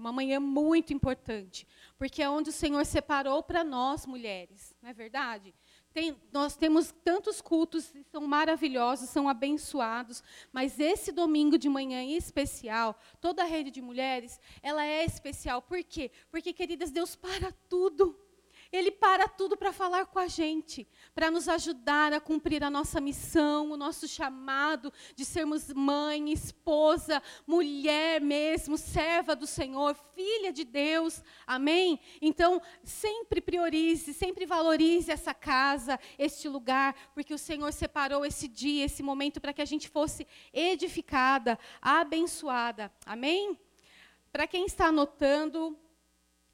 uma manhã muito importante, porque é onde o Senhor separou para nós mulheres, não é verdade? Tem, nós temos tantos cultos, são maravilhosos, são abençoados, mas esse domingo de manhã em especial, toda a rede de mulheres, ela é especial. Por quê? Porque, queridas, Deus para tudo. Ele para tudo para falar com a gente, para nos ajudar a cumprir a nossa missão, o nosso chamado de sermos mãe, esposa, mulher mesmo, serva do Senhor, filha de Deus. Amém? Então, sempre priorize, sempre valorize essa casa, este lugar, porque o Senhor separou esse dia, esse momento para que a gente fosse edificada, abençoada. Amém? Para quem está anotando,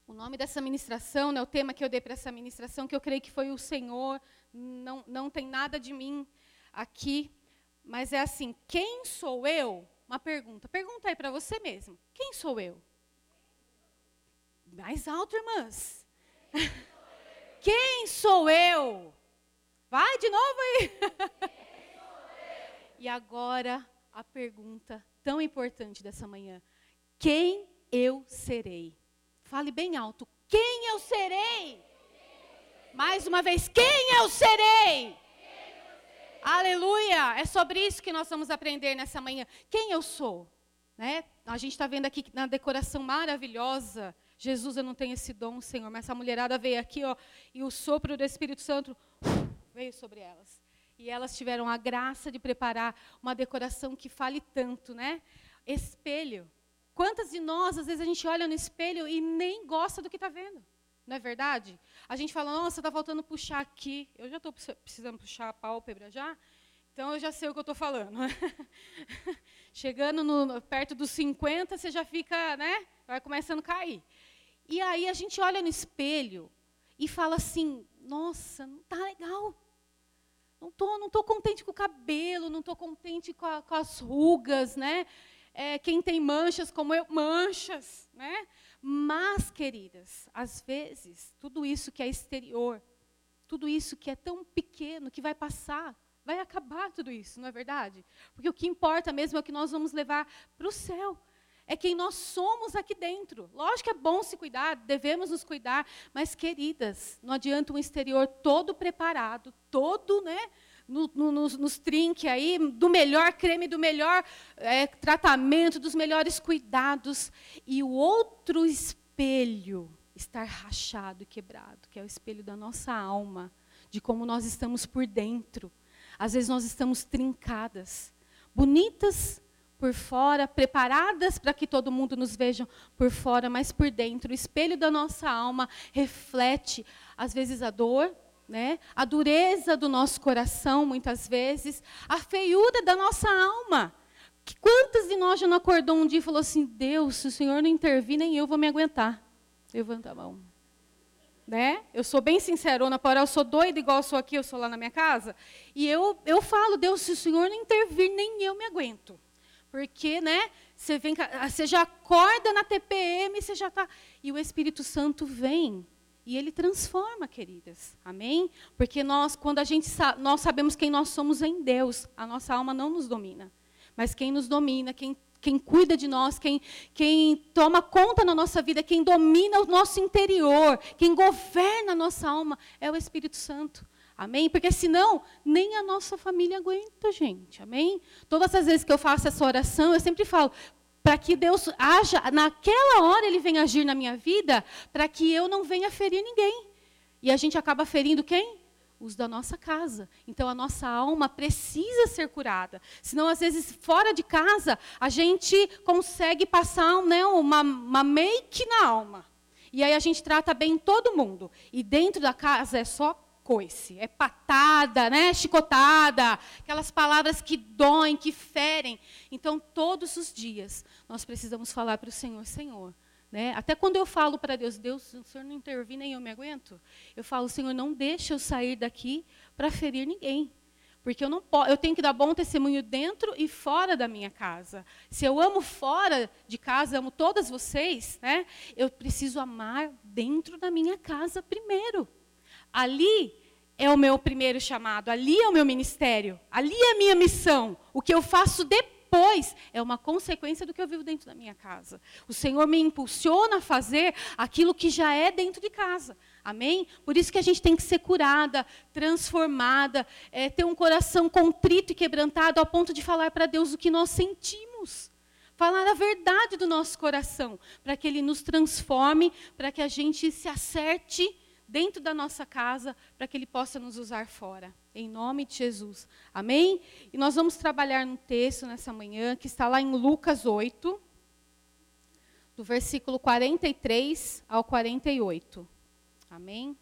o nome dessa ministração, né, o tema que eu dei para essa ministração, que eu creio que foi o Senhor, não, não tem nada de mim aqui, mas é assim: quem sou eu? Uma pergunta. Pergunta aí para você mesmo: quem sou eu? Mais alto, irmãs. Quem sou eu? Vai de novo aí. e agora a pergunta tão importante dessa manhã: quem eu serei? Fale bem alto. Quem eu serei? Mais uma vez, quem eu serei? Aleluia! É sobre isso que nós vamos aprender nessa manhã. Quem eu sou? Né? A gente está vendo aqui na decoração maravilhosa. Jesus, eu não tenho esse dom, Senhor, mas essa mulherada veio aqui, ó, e o sopro do Espírito Santo veio sobre elas. E elas tiveram a graça de preparar uma decoração que fale tanto, né? Espelho. Quantas de nós, às vezes, a gente olha no espelho e nem gosta do que está vendo? Não é verdade? A gente fala, nossa, está faltando puxar aqui. Eu já estou precisando puxar a pálpebra já, então eu já sei o que eu estou falando. Chegando no, perto dos 50, você já fica, né? Vai começando a cair. E aí a gente olha no espelho e fala assim, nossa, não está legal. Não estou não tô contente com o cabelo, não estou contente com, a, com as rugas, né? É, quem tem manchas como eu, manchas, né? Mas, queridas, às vezes, tudo isso que é exterior, tudo isso que é tão pequeno, que vai passar, vai acabar tudo isso, não é verdade? Porque o que importa mesmo é o que nós vamos levar para o céu. É quem nós somos aqui dentro. Lógico que é bom se cuidar, devemos nos cuidar, mas, queridas, não adianta um exterior todo preparado, todo, né? No, no, nos, nos trinque aí do melhor creme, do melhor é, tratamento, dos melhores cuidados. E o outro espelho estar rachado e quebrado, que é o espelho da nossa alma, de como nós estamos por dentro. Às vezes nós estamos trincadas, bonitas por fora, preparadas para que todo mundo nos veja por fora, mas por dentro. O espelho da nossa alma reflete, às vezes, a dor, né? a dureza do nosso coração, muitas vezes, a feiura da nossa alma. Quantas de nós já não acordou um dia e falou assim: Deus, se o Senhor não intervir, nem eu vou me aguentar? Levanta a mão. Né? Eu sou bem sincerona, porém eu sou doida igual eu sou aqui, eu sou lá na minha casa. E eu, eu falo, Deus, se o Senhor não intervir, nem eu me aguento. Porque, né, você, vem, você já acorda na TPM, você já está... E o Espírito Santo vem e ele transforma, queridas. Amém? Porque nós, quando a gente nós sabemos quem nós somos em Deus, a nossa alma não nos domina. Mas quem nos domina, quem, quem cuida de nós, quem, quem toma conta na nossa vida, quem domina o nosso interior, quem governa a nossa alma, é o Espírito Santo. Amém? Porque senão, nem a nossa família aguenta, gente. Amém? Todas as vezes que eu faço essa oração, eu sempre falo: para que Deus haja, naquela hora Ele venha agir na minha vida, para que eu não venha ferir ninguém. E a gente acaba ferindo quem? Os da nossa casa. Então a nossa alma precisa ser curada. Senão, às vezes, fora de casa, a gente consegue passar né, uma, uma make na alma. E aí a gente trata bem todo mundo. E dentro da casa é só coice, é patada, né? chicotada, aquelas palavras que doem, que ferem. Então, todos os dias, nós precisamos falar para o Senhor, Senhor, né? Até quando eu falo para Deus, Deus, o Senhor não intervir, nem eu me aguento. Eu falo, Senhor, não deixa eu sair daqui para ferir ninguém. Porque eu não posso, eu tenho que dar bom testemunho dentro e fora da minha casa. Se eu amo fora de casa, amo todas vocês, né? Eu preciso amar dentro da minha casa primeiro. Ali é o meu primeiro chamado, ali é o meu ministério, ali é a minha missão. O que eu faço depois é uma consequência do que eu vivo dentro da minha casa. O Senhor me impulsiona a fazer aquilo que já é dentro de casa. Amém? Por isso que a gente tem que ser curada, transformada, é, ter um coração contrito e quebrantado ao ponto de falar para Deus o que nós sentimos. Falar a verdade do nosso coração, para que Ele nos transforme, para que a gente se acerte dentro da nossa casa, para que Ele possa nos usar fora. Em nome de Jesus. Amém? E nós vamos trabalhar no texto nessa manhã, que está lá em Lucas 8, do versículo 43 ao 48. Amém?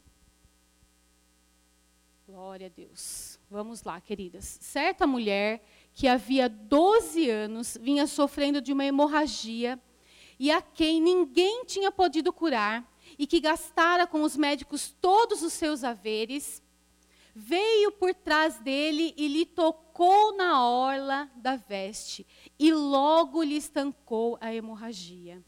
Glória a Deus. Vamos lá, queridas. Certa mulher que havia 12 anos vinha sofrendo de uma hemorragia e a quem ninguém tinha podido curar e que gastara com os médicos todos os seus haveres, veio por trás dele e lhe tocou na orla da veste e logo lhe estancou a hemorragia.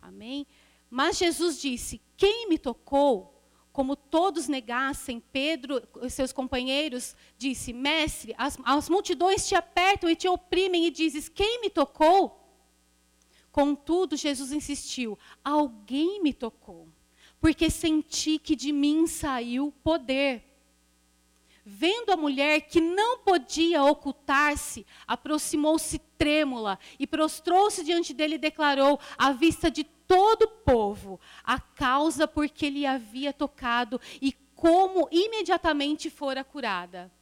Amém? Mas Jesus disse: Quem me tocou? Como todos negassem, Pedro e seus companheiros disse: Mestre, as, as multidões te apertam e te oprimem e dizes: Quem me tocou? Contudo, Jesus insistiu: Alguém me tocou, porque senti que de mim saiu poder. Vendo a mulher que não podia ocultar-se, aproximou-se trêmula e prostrou-se diante dele e declarou, à vista de todo o povo, a causa por que lhe havia tocado e como imediatamente fora curada.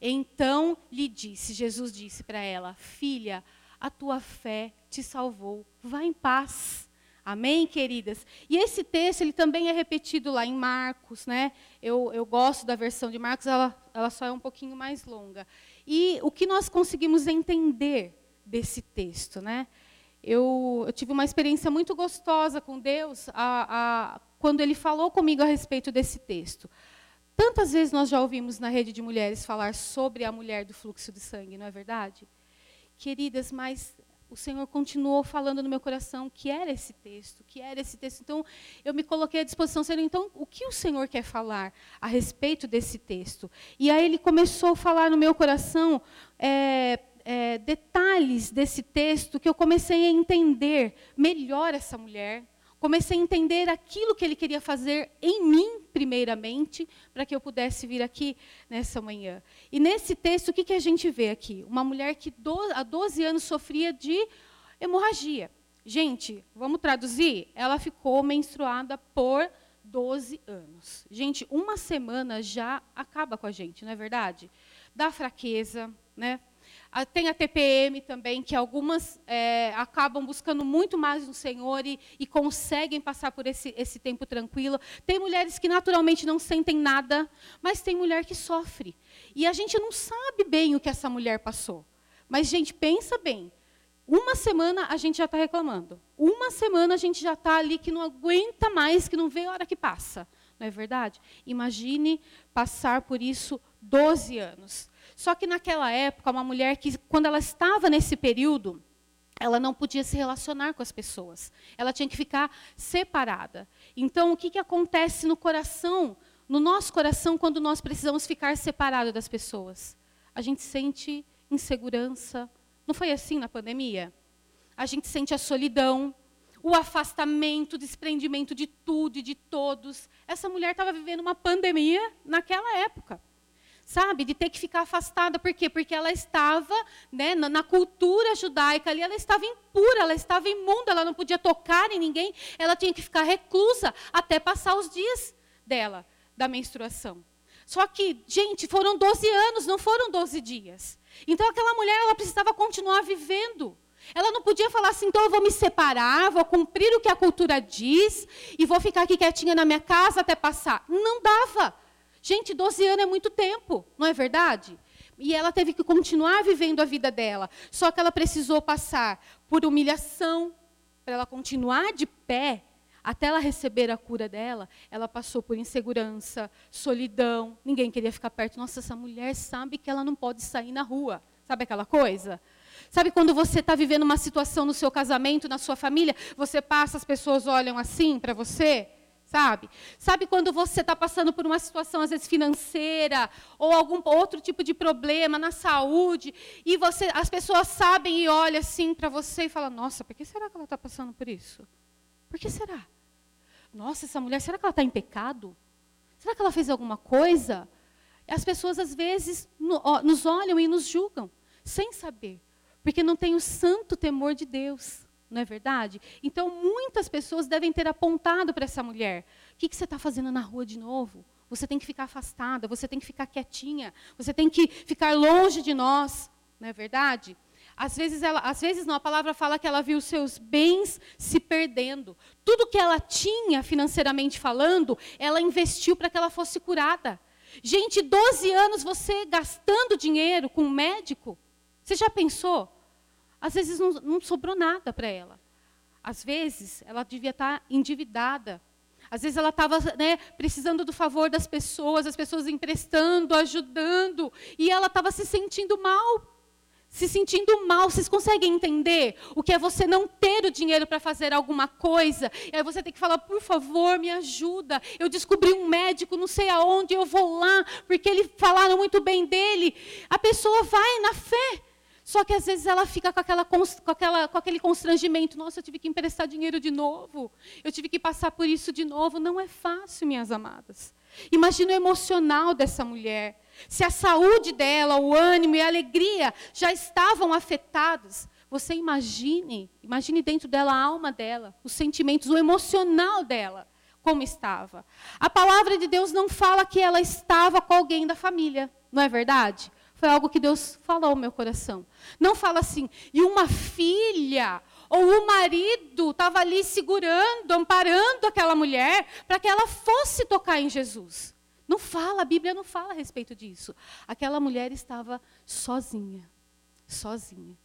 Então lhe disse, Jesus disse para ela: Filha, a tua fé te salvou, vá em paz. Amém, queridas? E esse texto, ele também é repetido lá em Marcos, né? Eu, eu gosto da versão de Marcos, ela, ela só é um pouquinho mais longa. E o que nós conseguimos entender desse texto, né? Eu, eu tive uma experiência muito gostosa com Deus a, a, quando Ele falou comigo a respeito desse texto. Tantas vezes nós já ouvimos na rede de mulheres falar sobre a mulher do fluxo de sangue, não é verdade? Queridas, mas o Senhor continuou falando no meu coração que era esse texto, que era esse texto. Então, eu me coloquei à disposição, Senhor, então, o que o Senhor quer falar a respeito desse texto? E aí ele começou a falar no meu coração é, é, detalhes desse texto que eu comecei a entender melhor essa mulher, comecei a entender aquilo que ele queria fazer em mim, primeiramente, para que eu pudesse vir aqui nessa manhã. E nesse texto, o que, que a gente vê aqui? Uma mulher que do, há 12 anos sofria de hemorragia. Gente, vamos traduzir? Ela ficou menstruada por 12 anos. Gente, uma semana já acaba com a gente, não é verdade? Dá fraqueza, né? Tem a TPM também, que algumas é, acabam buscando muito mais no Senhor e, e conseguem passar por esse, esse tempo tranquilo. Tem mulheres que naturalmente não sentem nada, mas tem mulher que sofre. E a gente não sabe bem o que essa mulher passou. Mas, gente, pensa bem. Uma semana a gente já está reclamando. Uma semana a gente já está ali que não aguenta mais, que não vê a hora que passa. Não é verdade? Imagine passar por isso 12 anos. Só que naquela época, uma mulher que, quando ela estava nesse período, ela não podia se relacionar com as pessoas. Ela tinha que ficar separada. Então, o que, que acontece no coração, no nosso coração, quando nós precisamos ficar separados das pessoas? A gente sente insegurança. Não foi assim na pandemia? A gente sente a solidão, o afastamento, o desprendimento de tudo e de todos. Essa mulher estava vivendo uma pandemia naquela época sabe, de ter que ficar afastada. Por quê? Porque ela estava, né, na, na, cultura judaica ali, ela estava impura, ela estava imunda, ela não podia tocar em ninguém, ela tinha que ficar reclusa até passar os dias dela, da menstruação. Só que, gente, foram 12 anos, não foram 12 dias. Então aquela mulher, ela precisava continuar vivendo. Ela não podia falar assim, então eu vou me separar, vou cumprir o que a cultura diz e vou ficar aqui quietinha na minha casa até passar. Não dava. Gente, 12 anos é muito tempo, não é verdade? E ela teve que continuar vivendo a vida dela. Só que ela precisou passar por humilhação, para ela continuar de pé, até ela receber a cura dela, ela passou por insegurança, solidão, ninguém queria ficar perto. Nossa, essa mulher sabe que ela não pode sair na rua. Sabe aquela coisa? Sabe quando você está vivendo uma situação no seu casamento, na sua família, você passa, as pessoas olham assim para você? Sabe? Sabe quando você está passando por uma situação, às vezes, financeira, ou algum outro tipo de problema na saúde, e você, as pessoas sabem e olham assim para você e falam, nossa, por que será que ela está passando por isso? Por que será? Nossa, essa mulher, será que ela está em pecado? Será que ela fez alguma coisa? As pessoas, às vezes, nos olham e nos julgam, sem saber, porque não tem o santo temor de Deus não é verdade? Então, muitas pessoas devem ter apontado para essa mulher: o que, que você está fazendo na rua de novo? Você tem que ficar afastada, você tem que ficar quietinha, você tem que ficar longe de nós, não é verdade? Às vezes, ela, às vezes não, a palavra fala que ela viu seus bens se perdendo. Tudo que ela tinha financeiramente falando, ela investiu para que ela fosse curada. Gente, 12 anos você gastando dinheiro com um médico, você já pensou? Às vezes não, não sobrou nada para ela. Às vezes ela devia estar tá endividada. Às vezes ela estava né, precisando do favor das pessoas, as pessoas emprestando, ajudando, e ela estava se sentindo mal. Se sentindo mal, vocês conseguem entender o que é você não ter o dinheiro para fazer alguma coisa? E aí você tem que falar, por favor, me ajuda. Eu descobri um médico, não sei aonde, eu vou lá, porque eles falaram muito bem dele. A pessoa vai na fé. Só que às vezes ela fica com, aquela, com, aquela, com aquele constrangimento: nossa, eu tive que emprestar dinheiro de novo, eu tive que passar por isso de novo. Não é fácil, minhas amadas. Imagina o emocional dessa mulher. Se a saúde dela, o ânimo e a alegria já estavam afetados, você imagine, imagine dentro dela a alma dela, os sentimentos, o emocional dela, como estava. A palavra de Deus não fala que ela estava com alguém da família, não é verdade? Foi algo que Deus falou ao meu coração. Não fala assim, e uma filha ou o marido estava ali segurando, amparando aquela mulher para que ela fosse tocar em Jesus. Não fala, a Bíblia não fala a respeito disso. Aquela mulher estava sozinha, sozinha.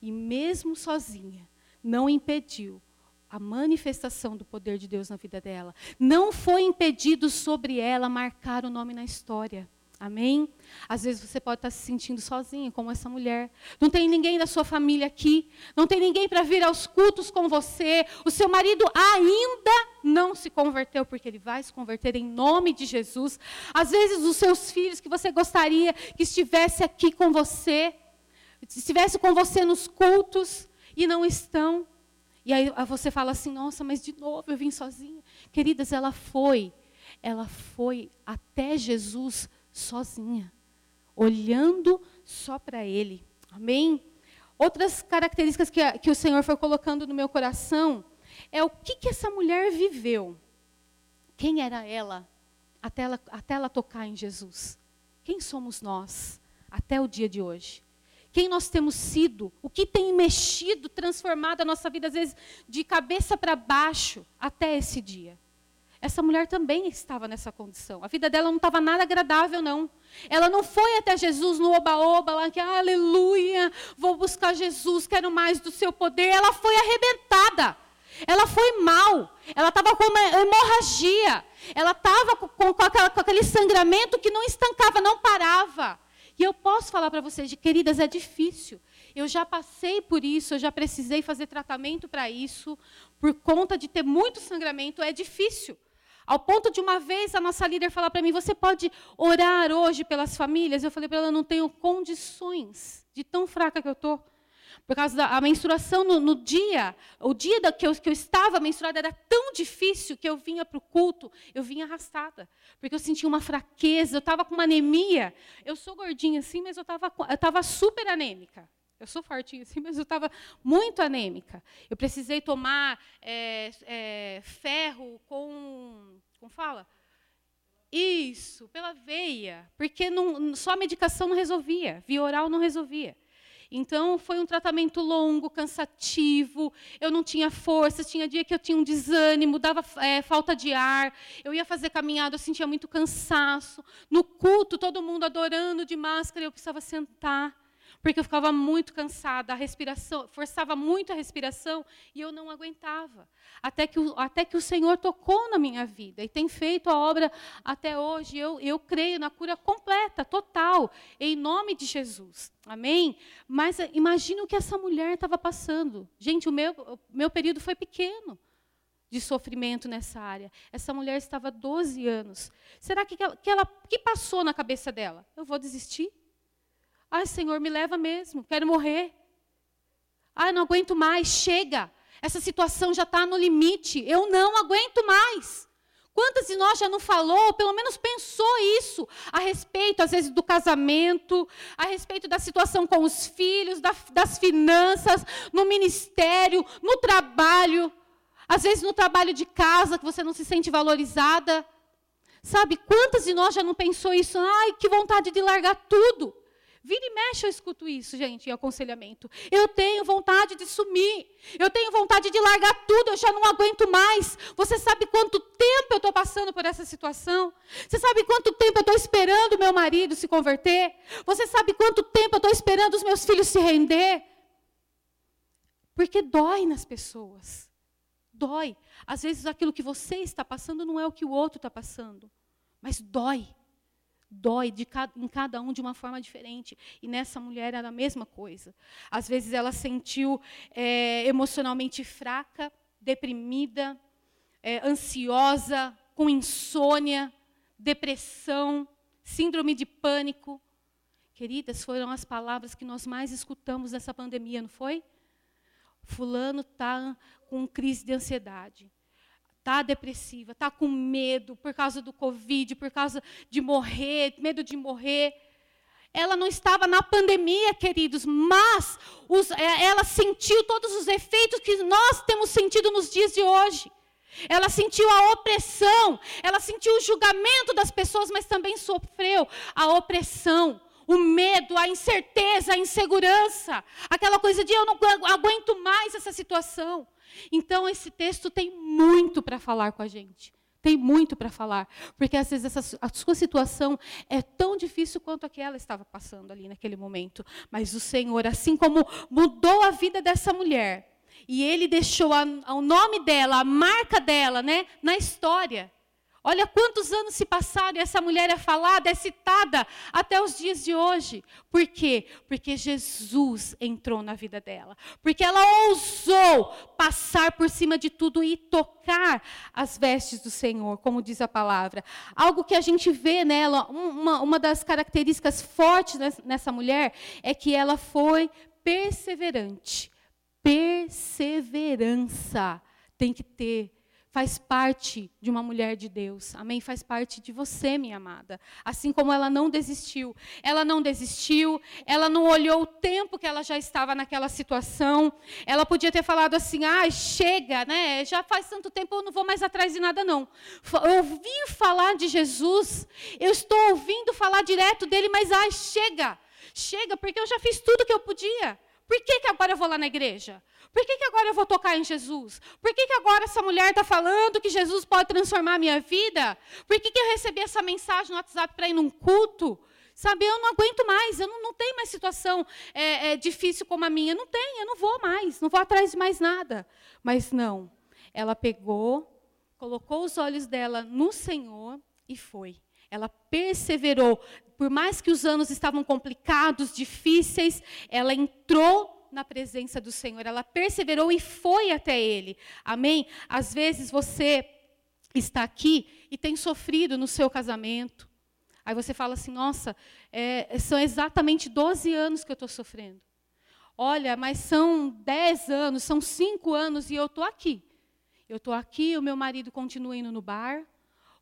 E mesmo sozinha, não impediu a manifestação do poder de Deus na vida dela. Não foi impedido sobre ela marcar o nome na história. Amém? Às vezes você pode estar se sentindo sozinha, como essa mulher. Não tem ninguém da sua família aqui. Não tem ninguém para vir aos cultos com você. O seu marido ainda não se converteu, porque ele vai se converter em nome de Jesus. Às vezes os seus filhos que você gostaria que estivesse aqui com você, estivesse com você nos cultos e não estão. E aí você fala assim: nossa, mas de novo eu vim sozinha. Queridas, ela foi. Ela foi até Jesus sozinha, olhando só para Ele. Amém? Outras características que, que o Senhor foi colocando no meu coração é o que, que essa mulher viveu. Quem era ela até, ela até ela tocar em Jesus? Quem somos nós até o dia de hoje? Quem nós temos sido? O que tem mexido, transformado a nossa vida, às vezes, de cabeça para baixo até esse dia? Essa mulher também estava nessa condição. A vida dela não estava nada agradável, não. Ela não foi até Jesus no oba-oba, lá que, aleluia, vou buscar Jesus, quero mais do seu poder. Ela foi arrebentada. Ela foi mal. Ela estava com uma hemorragia. Ela estava com, com, com, aquele sangramento que não estancava, não parava. E eu posso falar para vocês, queridas, é difícil. Eu já passei por isso, eu já precisei fazer tratamento para isso, por conta de ter muito sangramento, é difícil. Ao ponto de uma vez a nossa líder falar para mim: Você pode orar hoje pelas famílias? Eu falei para ela: Não tenho condições, de tão fraca que eu estou. Por causa da menstruação no, no, dia, o dia da, que, eu, que eu estava menstruada era tão difícil que eu vinha para o culto, eu vinha arrastada. Porque eu sentia uma fraqueza, eu estava com uma anemia. Eu sou gordinha assim, mas eu estava super anêmica. Eu sou fortinha assim, mas eu estava muito anêmica. Eu precisei tomar é, é, ferro com. Como fala? Isso, pela veia. Porque não, só a medicação não resolvia, via oral não resolvia. Então, foi um tratamento longo, cansativo, eu não tinha força, tinha dia que eu tinha um desânimo, dava é, falta de ar, eu ia fazer caminhada, eu sentia muito cansaço. No culto, todo mundo adorando de máscara, eu precisava sentar porque eu ficava muito cansada, a respiração, forçava muito a respiração e eu não aguentava. Até que, o, até que o Senhor tocou na minha vida e tem feito a obra até hoje. Eu, eu creio na cura completa, total, em nome de Jesus. Amém? Mas eh, imagine o que essa mulher estava passando. Gente, o meu, o meu período foi pequeno. de sofrimento nessa área. Essa mulher estava 12 anos. Será que, que, ela, que passou na cabeça dela? Eu vou desistir? Ai, Senhor, me leva mesmo, quero morrer. Ai, não aguento mais, chega. Essa situação já está no limite, eu não aguento mais. Quantas de nós já não falou, ou pelo menos pensou isso, a respeito, às vezes, do casamento, a respeito da situação com os filhos, da, das finanças, no ministério, no trabalho, às vezes no trabalho de casa, que você não se sente valorizada. Sabe, quantas de nós já não pensou isso? Ai, que vontade de largar tudo. Vira e mexe, eu escuto isso, gente, em aconselhamento. Eu tenho vontade de sumir. Eu tenho vontade de largar tudo, eu já não aguento mais. Você sabe quanto tempo eu estou passando por essa situação? Você sabe quanto tempo eu estou esperando meu marido se converter? Você sabe quanto tempo eu estou esperando os meus filhos se render? Porque dói nas pessoas. Dói. Às vezes aquilo que você está passando não é o que o outro está passando, mas dói dói cada, em cada um de uma forma diferente. E nessa mulher era a mesma coisa. Às vezes ela sentiu é, emocionalmente fraca, deprimida, é, ansiosa, com insônia, depressão, síndrome de pânico. Queridas, foram as palavras que nós mais escutamos nessa pandemia, não foi? Fulano está com crise de ansiedade está depressiva, está com medo por causa do Covid, por causa de morrer, medo de morrer. Ela não estava na pandemia, queridos, mas os, é, ela sentiu todos os efeitos que nós temos sentido nos dias de hoje. Ela sentiu a opressão, ela sentiu o julgamento das pessoas, mas também sofreu a opressão, o medo, a incerteza, a insegurança, aquela coisa de eu não aguento mais essa situação. Então, esse texto tem muito para falar com a gente. Tem muito para falar. Porque, às vezes, essa, a sua situação é tão difícil quanto a que ela estava passando ali naquele momento. Mas o Senhor, assim como mudou a vida dessa mulher, e Ele deixou a, o nome dela, a marca dela, né, na história. Olha quantos anos se passaram e essa mulher é falada, é citada até os dias de hoje. Por quê? Porque Jesus entrou na vida dela. Porque ela ousou passar por cima de tudo e tocar as vestes do Senhor, como diz a palavra. Algo que a gente vê nela, uma, uma das características fortes nessa mulher, é que ela foi perseverante. Perseverança tem que ter faz parte de uma mulher de Deus. Amém? Faz parte de você, minha amada. Assim como ela não desistiu. Ela não desistiu, ela não olhou o tempo que ela já estava naquela situação. Ela podia ter falado assim: ah, chega, né? Já faz tanto tempo, eu não vou mais atrás de nada, não. Ouvir falar de Jesus, eu estou ouvindo falar direto dele, mas ah, chega. Chega, porque eu já fiz tudo que eu podia. Por que, que agora eu vou lá na igreja? Por que, que agora eu vou tocar em Jesus? Por que, que agora essa mulher está falando que Jesus pode transformar a minha vida? Por que, que eu recebi essa mensagem no WhatsApp para ir num culto? Sabe, eu não aguento mais, eu não, não tenho mais situação é, é, difícil como a minha. Não tem, eu não vou mais, não vou atrás de mais nada. Mas não, ela pegou, colocou os olhos dela no Senhor e foi. Ela perseverou. Por mais que os anos estavam complicados, difíceis, ela entrou na presença do Senhor, ela perseverou e foi até Ele. Amém? Às vezes você está aqui e tem sofrido no seu casamento. Aí você fala assim: nossa, é, são exatamente 12 anos que eu estou sofrendo. Olha, mas são 10 anos, são 5 anos e eu estou aqui. Eu estou aqui, o meu marido continua indo no bar,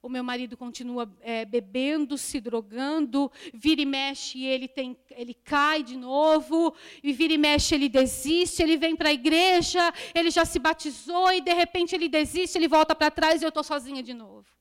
o meu marido continua é, bebendo, se drogando, vira e mexe ele, tem, ele cai de novo, e vira e mexe ele desiste, ele vem para a igreja, ele já se batizou e de repente ele desiste, ele volta para trás e eu estou sozinha de novo.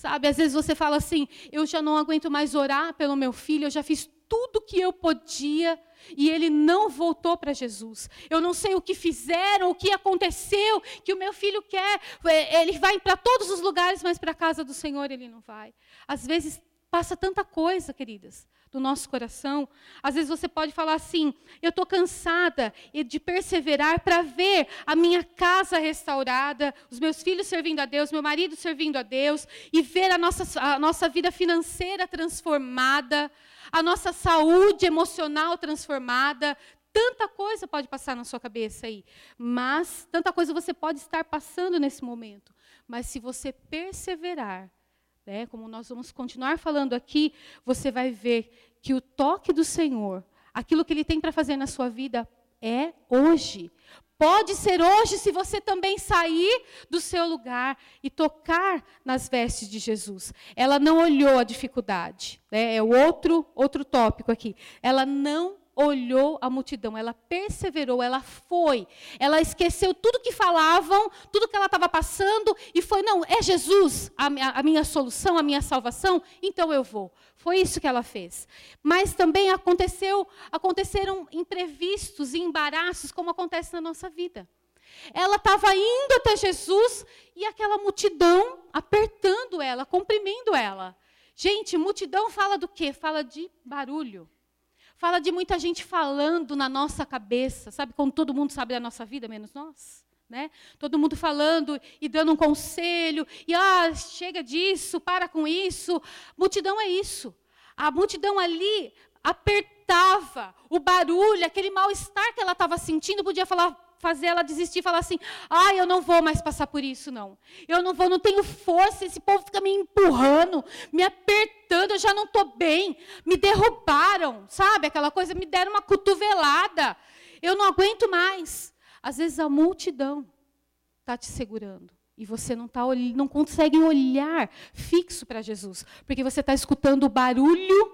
Sabe, às vezes você fala assim, eu já não aguento mais orar pelo meu filho, eu já fiz tudo que eu podia e ele não voltou para Jesus. Eu não sei o que fizeram, o que aconteceu, que o meu filho quer. É, ele vai para todos os lugares, mas para a casa do Senhor ele não vai. Às vezes passa tanta coisa, queridas, do nosso coração. Às vezes você pode falar assim: eu estou cansada de perseverar para ver a minha casa restaurada, os meus filhos servindo a Deus, meu marido servindo a Deus, e ver a nossa, a nossa vida financeira transformada a nossa saúde emocional transformada, Tanta coisa pode passar na sua cabeça aí, mas tanta coisa você pode estar passando nesse momento. Mas se você perseverar, né, como nós vamos continuar falando aqui, você vai ver que o toque do Senhor, aquilo que Ele tem para fazer na sua vida, é hoje. Pode ser hoje se você também sair do seu lugar e tocar nas vestes de Jesus. Ela não olhou a dificuldade, né? é o outro outro tópico aqui. Ela não olhou a multidão, ela perseverou, ela foi. Ela esqueceu tudo que falavam, tudo que ela estava passando e foi, não, é Jesus a, a, minha solução, a minha salvação, então eu vou. Foi isso que ela fez. Mas também aconteceu, aconteceram imprevistos e embaraços, como acontece na nossa vida. Ela estava indo até Jesus e aquela multidão apertando ela, comprimindo ela. Gente, multidão fala do quê? Fala de barulho. Fala de muita gente falando na nossa cabeça, sabe? Como todo mundo sabe da nossa vida, menos nós. Né? Todo mundo falando e dando um conselho, e ah, chega disso, para com isso. Multidão é isso. A multidão ali apertava o barulho, aquele mal-estar que ela estava sentindo, podia falar, fazer ela desistir, falar assim: "Ai, eu não vou mais passar por isso não. Eu não vou, não tenho força, esse povo fica me empurrando, me apertando, eu já não estou bem. Me derrubaram, sabe? Aquela coisa, me deram uma cotovelada. Eu não aguento mais." Às vezes a multidão está te segurando. E você não, tá, não consegue olhar fixo para Jesus. Porque você está escutando o barulho,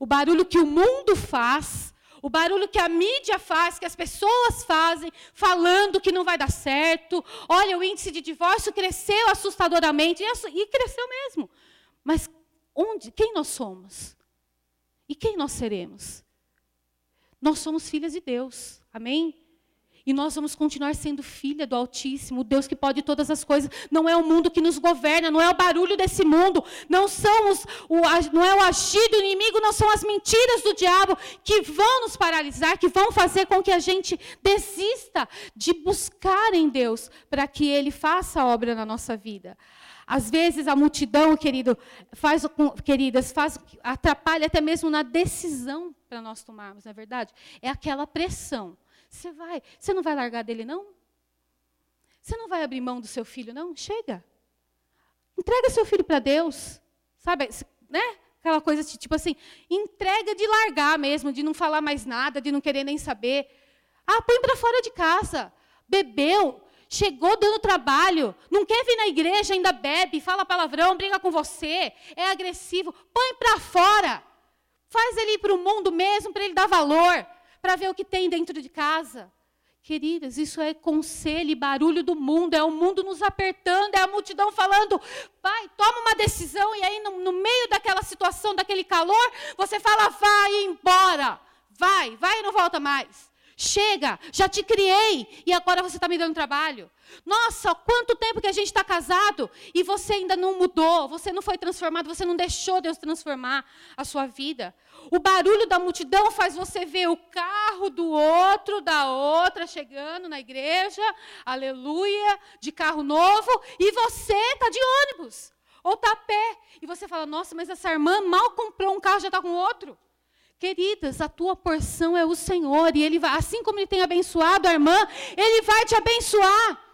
o barulho que o mundo faz, o barulho que a mídia faz, que as pessoas fazem, falando que não vai dar certo. Olha, o índice de divórcio cresceu assustadoramente, e cresceu mesmo. Mas onde, quem nós somos? E quem nós seremos? Nós somos filhas de Deus. Amém? E nós vamos continuar sendo filha do Altíssimo, Deus que pode todas as coisas. Não é o mundo que nos governa, não é o barulho desse mundo, não são os, o, não é o agir do inimigo, não são as mentiras do diabo que vão nos paralisar, que vão fazer com que a gente desista de buscar em Deus para que Ele faça a obra na nossa vida. Às vezes a multidão, querido, faz, queridas, faz, atrapalha até mesmo na decisão para nós tomarmos, não é verdade? É aquela pressão. Você vai, você não vai largar dele não? Você não vai abrir mão do seu filho não? Chega. Entrega seu filho para Deus. Sabe, né? Aquela coisa tipo assim, entrega de largar mesmo, de não falar mais nada, de não querer nem saber. Ah, põe para fora de casa. Bebeu, chegou dando trabalho, não quer vir na igreja, ainda bebe, fala palavrão, briga com você, é agressivo. Põe para fora. Faz ele ir para o mundo mesmo, para ele dar valor para ver o que tem dentro de casa. Queridas, isso é conselho e barulho do mundo, é o mundo nos apertando, é a multidão falando, pai, toma uma decisão, e aí no, no meio daquela situação, daquele calor, você fala, vai embora, vai, vai e não volta mais. Chega, já te criei e agora você está me dando trabalho. Nossa, quanto tempo que a gente está casado e você ainda não mudou, você não foi transformado, você não deixou Deus transformar a sua vida. O barulho da multidão faz você ver o carro do outro, da outra, chegando na igreja, aleluia, de carro novo, e você está de ônibus, ou está a pé. E você fala, nossa, mas essa irmã mal comprou um carro, já está com outro. Queridas, a tua porção é o Senhor, e Ele vai, assim como Ele tem abençoado a irmã, Ele vai te abençoar.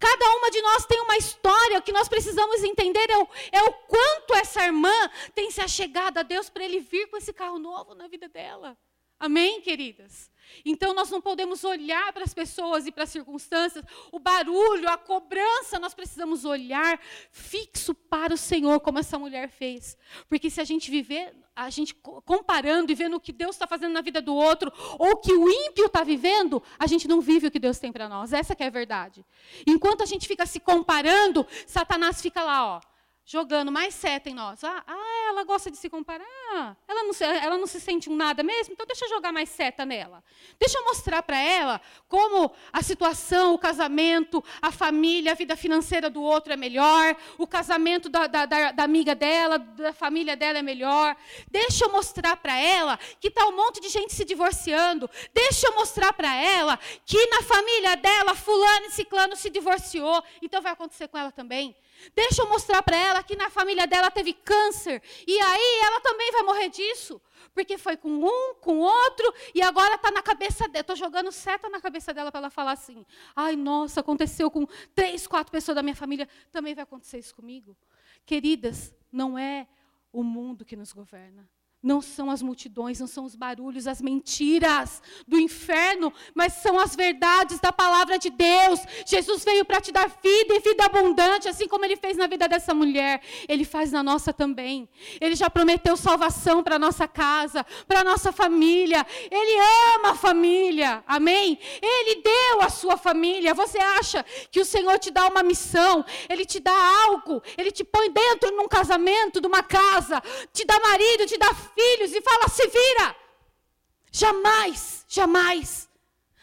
Cada uma de nós tem uma história, o que nós precisamos entender é o, é o quanto essa irmã tem se achegado a Deus para ele vir com esse carro novo na vida dela. Amém, queridas? Então nós não podemos olhar para as pessoas e para as circunstâncias, o barulho, a cobrança, nós precisamos olhar fixo para o Senhor, como essa mulher fez. Porque se a gente viver, a gente comparando e vendo o que Deus está fazendo na vida do outro, ou o que o ímpio está vivendo, a gente não vive o que Deus tem para nós. Essa é a verdade. Enquanto a gente fica se comparando, Satanás fica lá, ó jogando mais seta em nós. Ah, ah, ela gosta de se comparar. Ela não, se, ela não se sente um nada mesmo, então deixa eu jogar mais seta nela. Deixa eu mostrar para ela como a situação, o casamento, a família, a vida financeira do outro é melhor, o casamento da, da, da, da amiga dela, da família dela é melhor. Deixa eu mostrar para ela que está um monte de gente se divorciando. Deixa eu mostrar para ela que na família dela, fulano e ciclano se divorciou, então vai acontecer com ela também. Deixa eu mostrar para ela que na família dela teve câncer, e aí ela também vai morrer disso. Porque foi com um, com outro, e agora está na cabeça dela. Estou jogando seta na cabeça dela para ela falar assim: ai, nossa, aconteceu com três, quatro pessoas da minha família, também vai acontecer isso comigo. Queridas, não é o mundo que nos governa. Não são as multidões, não são os barulhos, as mentiras do inferno, mas são as verdades da palavra de Deus. Jesus veio para te dar vida e vida abundante, assim como ele fez na vida dessa mulher, ele faz na nossa também. Ele já prometeu salvação para nossa casa, para nossa família. Ele ama a família. Amém? Ele deu a sua família. Você acha que o Senhor te dá uma missão, ele te dá algo, ele te põe dentro de um casamento, de uma casa, te dá marido, te dá filhos e fala: se vira. Jamais, jamais.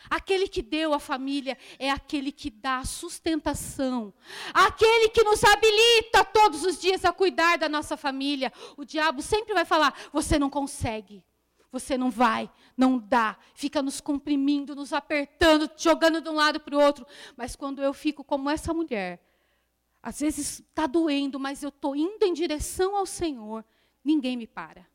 Aquele que deu a família é aquele que dá sustentação. Aquele que nos habilita todos os dias a cuidar da nossa família. O diabo sempre vai falar: você não consegue. Você não vai, não dá, fica nos comprimindo, nos apertando, jogando de um lado para o outro. Mas quando eu fico como essa mulher, às vezes está doendo, mas eu estou indo em direção ao Senhor, ninguém me para.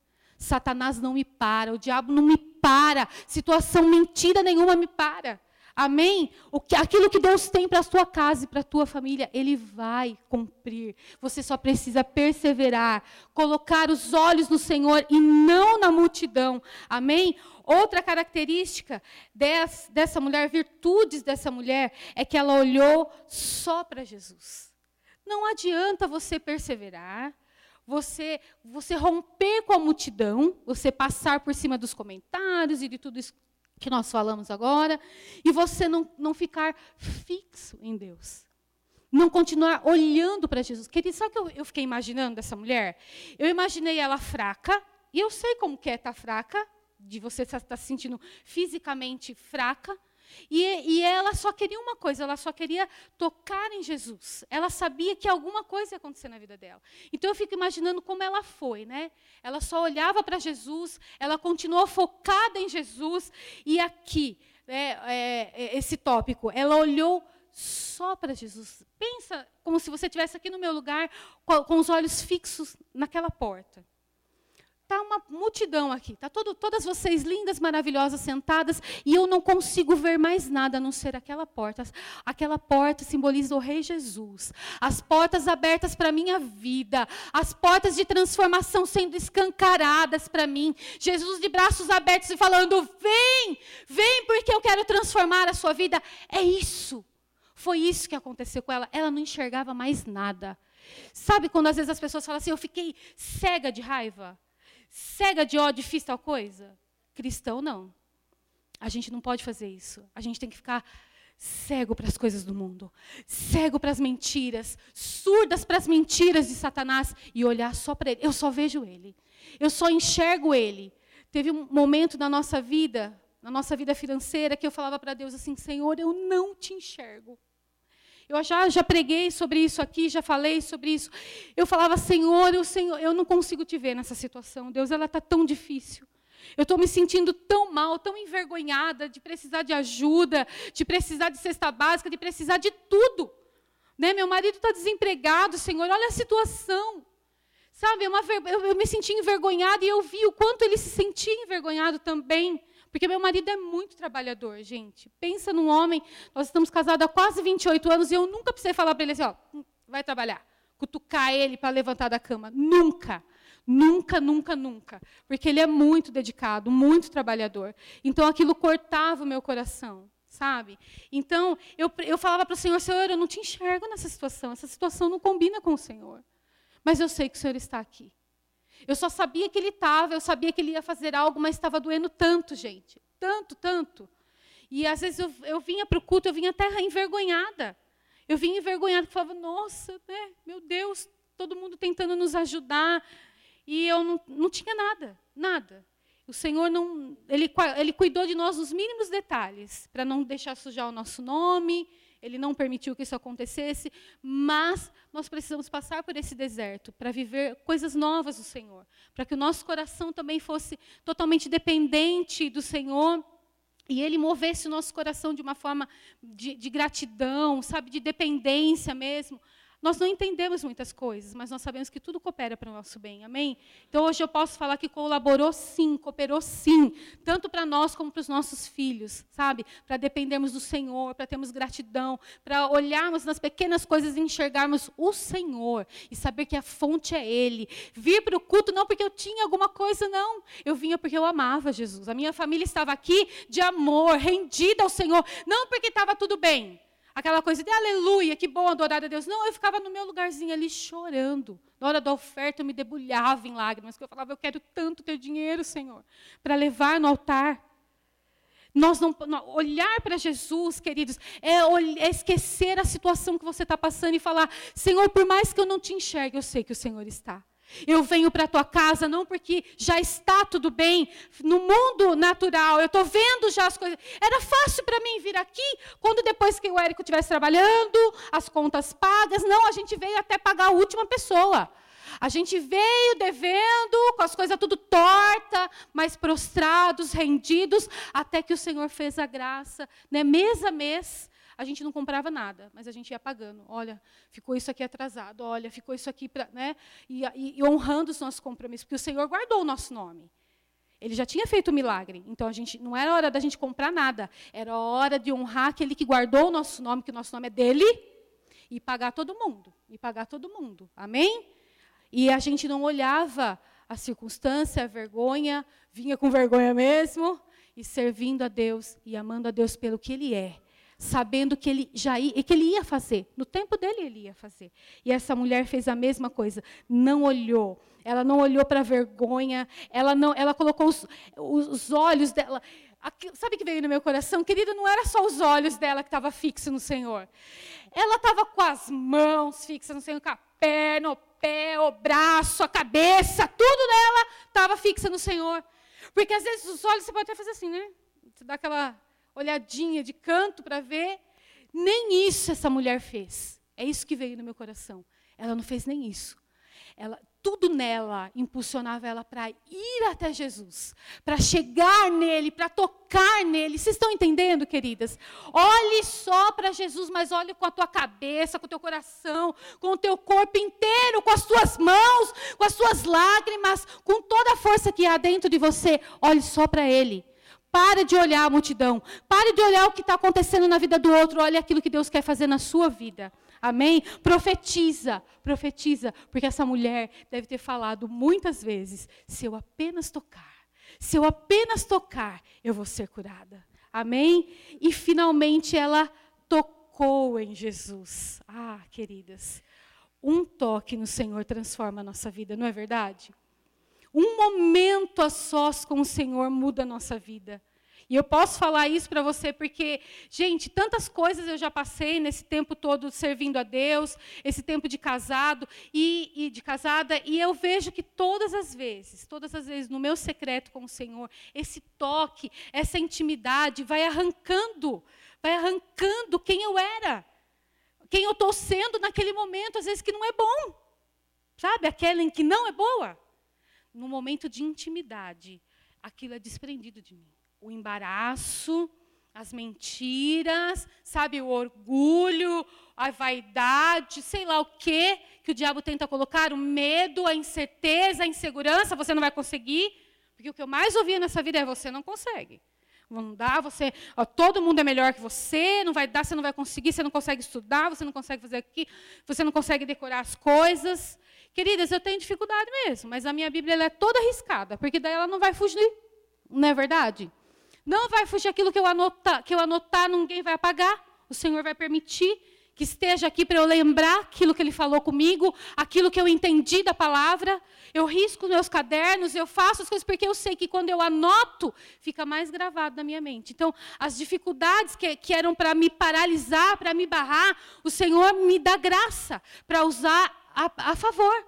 Satanás não me para, o diabo não me para, situação mentira nenhuma me para. Amém? O que, aquilo que Deus tem para a sua casa e para a tua família, Ele vai cumprir. Você só precisa perseverar, colocar os olhos no Senhor e não na multidão. Amém? Outra característica dessa, dessa mulher, virtudes dessa mulher, é que ela olhou só para Jesus. Não adianta você perseverar, você, você romper com a multidão, você passar por cima dos comentários e de tudo isso que nós falamos agora, e você não, não ficar fixo em Deus. Não continuar olhando para Jesus. Querido, sabe o que eu, eu fiquei imaginando dessa mulher? Eu imaginei ela fraca, e eu sei como que é estar tá fraca, de você estar se sentindo fisicamente fraca, e, e, ela só queria uma coisa, ela só queria tocar em Jesus. Ela sabia que alguma coisa ia acontecer na vida dela. Então eu fico imaginando como ela foi, né? Ela só olhava para Jesus, ela continuou focada em Jesus. E aqui, né, é, é, esse tópico, ela olhou só para Jesus. Pensa como se você estivesse aqui no meu lugar, com, com os olhos fixos naquela porta. Está uma multidão aqui, está todas vocês lindas, maravilhosas, sentadas, e eu não consigo ver mais nada a não ser aquela porta. Aquela porta simboliza o Rei Jesus. As portas abertas para a minha vida, as portas de transformação sendo escancaradas para mim. Jesus de braços abertos e falando: vem, vem, porque eu quero transformar a sua vida. É isso. Foi isso que aconteceu com ela. Ela não enxergava mais nada. Sabe quando às vezes as pessoas falam assim: eu fiquei cega de raiva? Cega de ódio, fiz tal coisa? Cristão, não. A gente não pode fazer isso. A gente tem que ficar cego para as coisas do mundo, cego para as mentiras, surdas para as mentiras de Satanás e olhar só para ele. Eu só vejo ele. Eu só enxergo ele. Teve um momento na nossa vida, na nossa vida financeira, que eu falava para Deus assim: Senhor, eu não te enxergo. Eu já, já preguei sobre isso aqui, já falei sobre isso. Eu falava, Senhor, eu, Senhor, eu não consigo te ver nessa situação. Deus, ela está tão difícil. Eu estou me sentindo tão mal, tão envergonhada de precisar de ajuda, de precisar de cesta básica, de precisar de tudo. Né? Meu marido está desempregado, Senhor, olha a situação. Sabe, é eu, eu me senti envergonhada e eu vi o quanto ele se sentia envergonhado também. Porque meu marido é muito trabalhador, gente. Pensa num homem, nós estamos casados há quase 28 anos e eu nunca precisei falar para ele assim, ó, hum, vai trabalhar. Cutucar ele para levantar da cama. Nunca. Nunca, nunca, nunca. Porque ele é muito dedicado, muito trabalhador. Então aquilo cortava o meu coração, sabe? Então eu, eu falava para o Senhor, Senhor, eu não te enxergo nessa situação. Essa situação não combina com o Senhor. Mas eu sei que o Senhor está aqui. Eu só sabia que ele estava, eu sabia que ele ia fazer algo, mas estava doendo tanto, gente. Tanto, tanto. E às vezes eu, eu vinha para o culto, eu vinha até envergonhada. Eu vinha envergonhada, falava, nossa, né, meu Deus, todo mundo tentando nos ajudar. E eu não, não tinha nada, nada. O Senhor não, ele, ele cuidou de nós nos mínimos detalhes, para não deixar sujar o nosso nome, ele não permitiu que isso acontecesse, mas nós precisamos passar por esse deserto para viver coisas novas do Senhor, para que o nosso coração também fosse totalmente dependente do Senhor e Ele movesse o nosso coração de uma forma de, de gratidão, sabe, de dependência mesmo, Nós não entendemos muitas coisas, mas nós sabemos que tudo coopera para o nosso bem, amém? Então hoje eu posso falar que colaborou sim, cooperou sim, tanto para nós como para os nossos filhos, sabe? Para dependermos do Senhor, para termos gratidão, para olharmos nas pequenas coisas e enxergarmos o Senhor e saber que a fonte é Ele. Vir para o culto não porque eu tinha alguma coisa, não. Eu vinha porque eu amava Jesus. A minha família estava aqui de amor, rendida ao Senhor, não porque estava tudo bem aquela coisa de aleluia, que bom adorar a Deus. Não, eu ficava no meu lugarzinho ali chorando. Na hora da oferta eu me debulhava em lágrimas, porque eu falava, eu quero tanto ter dinheiro, Senhor, para levar no altar. Nós não, olhar para Jesus, queridos, é, é, esquecer a situação que você está passando e falar, Senhor, por mais que eu não te enxergue, eu sei que o Senhor está. Eu venho para a tua casa não porque já está tudo bem no mundo natural. Eu estou vendo já as coisas. Era fácil para mim vir aqui quando depois que o Érico estivesse trabalhando, as contas pagas. Não, a gente veio até pagar a última pessoa. A gente veio devendo, com as coisas tudo torta, mas prostrados, rendidos, até que o Senhor fez a graça, né, mês a mês, a gente não comprava nada, mas a gente ia pagando. Olha, ficou isso aqui atrasado, olha, ficou isso aqui, pra, né? E, e, e honrando os nossos compromissos, porque o Senhor guardou o nosso nome. Ele já tinha feito o milagre. Então a gente não era hora da gente comprar nada, era hora de honrar aquele que guardou o nosso nome, que o nosso nome é dele, e pagar todo mundo, e pagar todo mundo. Amém? E a gente não olhava a circunstância, a vergonha, vinha com vergonha mesmo, e servindo a Deus e amando a Deus pelo que ele é sabendo que ele já ia, que ele ia fazer. No tempo dele ele ia fazer. E essa mulher fez a mesma coisa, não olhou. Ela não olhou para a vergonha, ela não, ela colocou os, os olhos dela. Sabe o que veio no meu coração? Querida, não era só os olhos dela que estavam fixos no Senhor. Ela estava com as mãos fixas no Senhor, com a perna, o pé, o braço, a cabeça, tudo dela estava fixa no Senhor. Porque às vezes os olhos você pode até fazer assim, né? Você dá aquela olhadinha de canto para ver. Nem isso essa mulher fez. É isso que veio no meu coração. Ela não fez nem isso. Ela, tudo nela impulsionava ela para ir até Jesus, para chegar nele, para tocar nele. Vocês estão entendendo, queridas? Olhe só para Jesus, mas olhe com a tua cabeça, com o teu coração, com o teu corpo inteiro, com as tuas mãos, com as tuas lágrimas, com toda a força que há dentro de você. Olhe só para ele. Pare de olhar a multidão. Pare de olhar o que está acontecendo na vida do outro. Olhe aquilo que Deus quer fazer na sua vida. Amém? Profetiza, profetiza, porque essa mulher deve ter falado muitas vezes: se eu apenas tocar, se eu apenas tocar, eu vou ser curada. Amém? E finalmente ela tocou em Jesus. Ah, queridas, um toque no Senhor transforma a nossa vida, não é verdade? Um momento a sós com o Senhor muda a nossa vida. E eu posso falar isso para você porque, gente, tantas coisas eu já passei nesse tempo todo servindo a Deus, esse tempo de casado e, e, de casada, e eu vejo que todas as vezes, todas as vezes no meu secreto com o Senhor, esse toque, essa intimidade vai arrancando, vai arrancando quem eu era, quem eu estou sendo naquele momento, às vezes que não é bom, sabe? Aquela em que não é boa no momento de intimidade, aquilo é desprendido de mim. O embaraço, as mentiras, sabe, o orgulho, a vaidade, sei lá o quê que o diabo tenta colocar, o medo, a incerteza, a insegurança, você não vai conseguir. Porque o que eu mais ouvia nessa vida é você não consegue. Não dá, você, ó, todo mundo é melhor que você, não vai dar, você não vai conseguir, você não consegue estudar, você não consegue fazer aqui, você não consegue decorar as coisas. Queridas, eu tenho dificuldade mesmo, mas a minha Bíblia é toda arriscada, porque daí ela não vai fugir, não é verdade? Não vai fugir aquilo que eu anotar, que eu anotar, ninguém vai apagar. O Senhor vai permitir que esteja aqui para eu lembrar aquilo que Ele falou comigo, aquilo que eu entendi da palavra. Eu risco meus cadernos, eu faço as coisas porque eu sei que quando eu anoto, fica mais gravado na minha mente. Então, as dificuldades que, que eram para me paralisar, para me barrar, o Senhor me dá graça para usar a, a favor,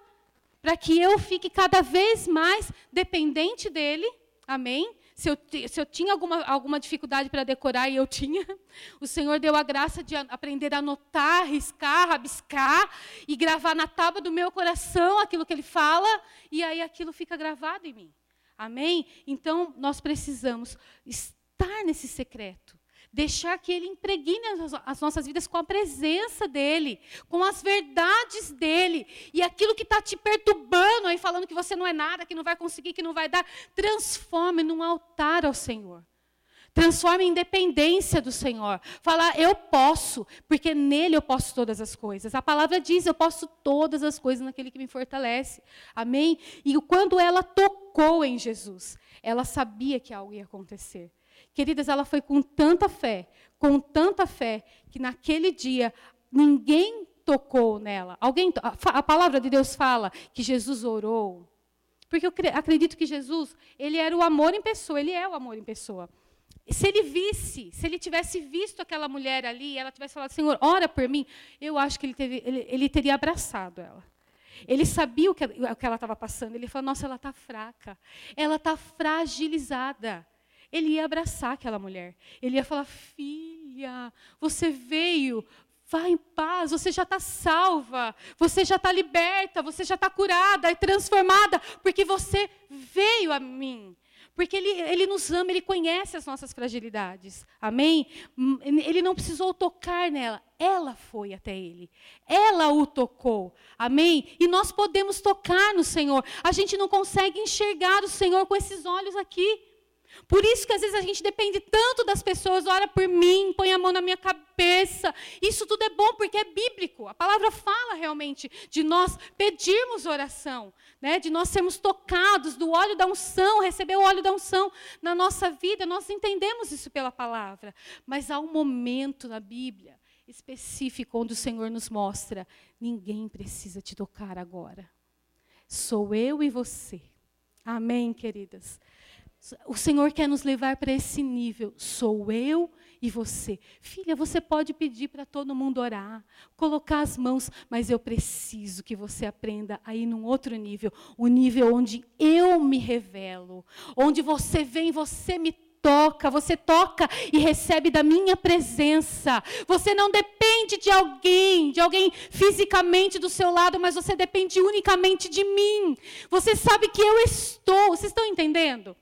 para que eu fique cada vez mais dependente dele. Amém? Se eu, se eu tinha alguma, alguma dificuldade para decorar, e eu tinha, o Senhor deu a graça de aprender a anotar, riscar, rabiscar e gravar na tábua do meu coração aquilo que Ele fala, e aí aquilo fica gravado em mim. Amém? Então, nós precisamos estar nesse secreto deixar que Ele impregne as nossas vidas com a presença dEle, com as verdades dEle. E aquilo que está te perturbando aí, falando que você não é nada, que não vai conseguir, que não vai dar, transforme num altar ao Senhor. Transforme em dependência do Senhor. Falar, eu posso, porque nele eu posso todas as coisas. A palavra diz, eu posso todas as coisas naquele que me fortalece. Amém? E quando ela tocou em Jesus, ela sabia que algo ia acontecer. Queridas, ela foi com tanta fé, com tanta fé, que naquele dia ninguém tocou nela. Alguém, a, palavra de Deus fala que Jesus orou. Porque eu acredito que Jesus, ele era o amor em pessoa, ele é o amor em pessoa. Se ele visse, se ele tivesse visto aquela mulher ali, ela tivesse falado, Senhor, ora por mim, eu acho que ele, teve, ele, ele teria abraçado ela. Ele sabia o que, o que ela estava passando. Ele falou, nossa, ela está fraca. Ela está fragilizada. Ele ia abraçar aquela mulher. Ele ia falar, filha, você veio, vá em paz, você já está salva, você já está liberta, você já está curada e transformada, porque você veio a mim. Porque ele, ele nos ama, ele conhece as nossas fragilidades. Amém? Hum, ele não precisou tocar nela, ela foi até ele. Ela o tocou. Amém? E nós podemos tocar no Senhor. A gente não consegue enxergar o Senhor com esses olhos aqui. Por isso que às vezes a gente depende tanto das pessoas, ora por mim, põe a mão na minha cabeça. Isso tudo é bom porque é bíblico. A palavra fala realmente de nós pedirmos oração, né? de nós sermos tocados do óleo da unção, receber o óleo da unção na nossa vida. Nós entendemos isso pela palavra. Mas há um momento na Bíblia específico onde o Senhor nos mostra: ninguém precisa te tocar agora. Sou eu e você. Amém, queridas? O Senhor quer nos levar para esse nível. Sou eu e você. Filha, você pode pedir para todo mundo orar, colocar as mãos, mas eu preciso que você aprenda a ir num outro nível o nível onde eu me revelo, onde você vem, você me toca, você toca e recebe da minha presença. Você não depende de alguém, de alguém fisicamente do seu lado, mas você depende unicamente de mim. Você sabe que eu estou. Vocês estão entendendo?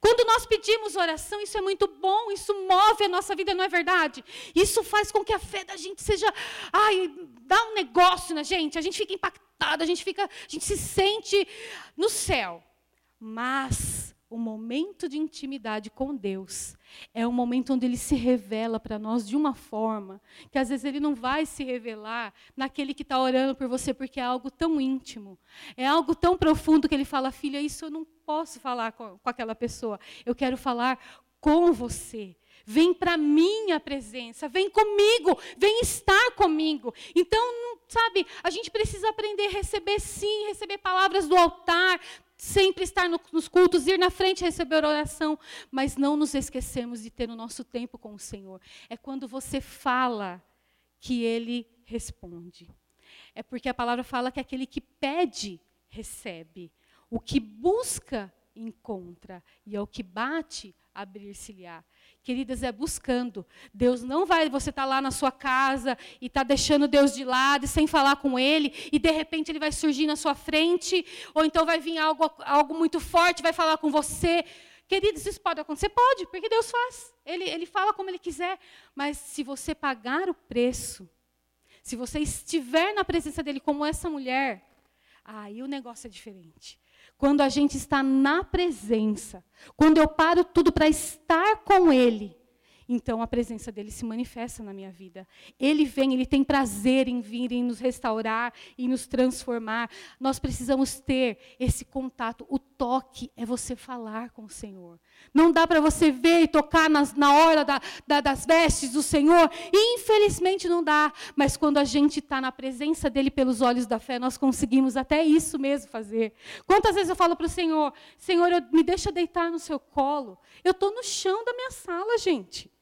Quando nós pedimos oração, isso é muito bom, isso move a nossa vida, não é verdade? Isso faz com que a fé da gente seja, ai, dá um negócio na gente, a gente fica impactada, a gente fica, a gente se sente no céu. Mas o momento de intimidade com Deus é o momento onde Ele se revela para nós de uma forma que às vezes Ele não vai se revelar naquele que está orando por você, porque é algo tão íntimo, é algo tão profundo que Ele fala, filha, isso eu não posso falar com, com aquela pessoa, eu quero falar com você. Vem para minha presença, vem comigo, vem estar comigo. Então, sabe, a gente precisa aprender a receber sim, receber palavras do altar, sempre estar no, nos cultos, ir na frente receber oração, mas não nos esquecemos de ter o nosso tempo com o Senhor. É quando você fala que Ele responde. É porque a palavra fala que aquele que pede, recebe. O que busca, encontra. E ao que bate, abrir-se-lhe-á. Queridas, é buscando. Deus não vai, você está lá na sua casa e está deixando Deus de lado e sem falar com Ele, e de repente Ele vai surgir na sua frente, ou então vai vir algo, algo muito forte, vai falar com você. Queridos, isso pode acontecer? Pode, porque Deus faz. Ele, ele fala como Ele quiser. Mas se você pagar o preço, se você estiver na presença dEle como essa mulher, aí o negócio é diferente. Quando a gente está na presença, quando eu paro tudo para estar com Ele, então a presença dele se manifesta na minha vida. Ele vem, ele tem prazer em vir, em nos restaurar, em nos transformar. Nós precisamos ter esse contato. O toque é você falar com o Senhor. Não dá para você ver e tocar nas, na hora da, da, das vestes do Senhor. Infelizmente não dá. Mas quando a gente está na presença dele pelos olhos da fé, nós conseguimos até isso mesmo fazer. Quantas vezes eu falo para o Senhor: Senhor, eu, me deixa deitar no seu colo. Eu estou no chão da minha sala, gente.